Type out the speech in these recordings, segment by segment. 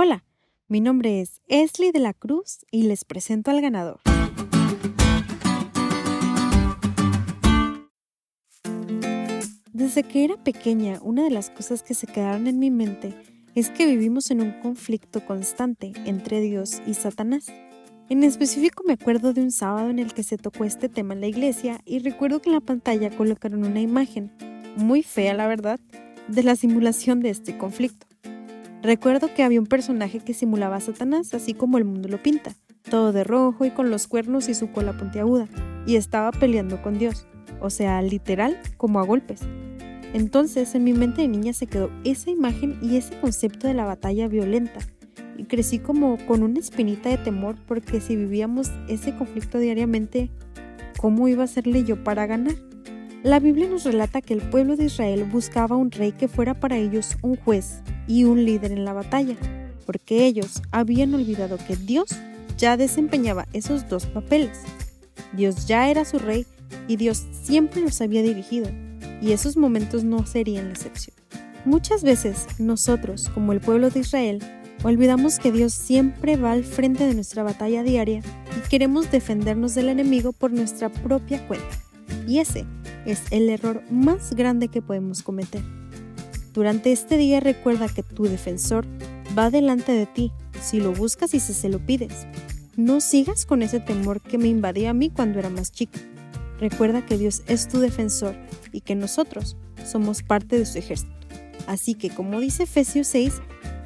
Hola, mi nombre es Esli de la Cruz y les presento al ganador. Desde que era pequeña, una de las cosas que se quedaron en mi mente es que vivimos en un conflicto constante entre Dios y Satanás. En específico me acuerdo de un sábado en el que se tocó este tema en la iglesia y recuerdo que en la pantalla colocaron una imagen, muy fea la verdad, de la simulación de este conflicto. Recuerdo que había un personaje que simulaba a Satanás, así como el mundo lo pinta, todo de rojo y con los cuernos y su cola puntiaguda, y estaba peleando con Dios, o sea, literal, como a golpes. Entonces en mi mente de niña se quedó esa imagen y ese concepto de la batalla violenta, y crecí como con una espinita de temor porque si vivíamos ese conflicto diariamente, ¿cómo iba a serle yo para ganar? La Biblia nos relata que el pueblo de Israel buscaba un rey que fuera para ellos un juez y un líder en la batalla, porque ellos habían olvidado que Dios ya desempeñaba esos dos papeles. Dios ya era su rey y Dios siempre los había dirigido, y esos momentos no serían la excepción. Muchas veces nosotros, como el pueblo de Israel, olvidamos que Dios siempre va al frente de nuestra batalla diaria y queremos defendernos del enemigo por nuestra propia cuenta. Y ese es el error más grande que podemos cometer. Durante este día recuerda que tu defensor va delante de ti si lo buscas y si se lo pides. No sigas con ese temor que me invadía a mí cuando era más chica. Recuerda que Dios es tu defensor y que nosotros somos parte de su ejército. Así que, como dice Efesios 6,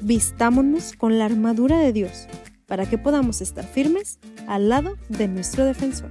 vistámonos con la armadura de Dios para que podamos estar firmes al lado de nuestro defensor.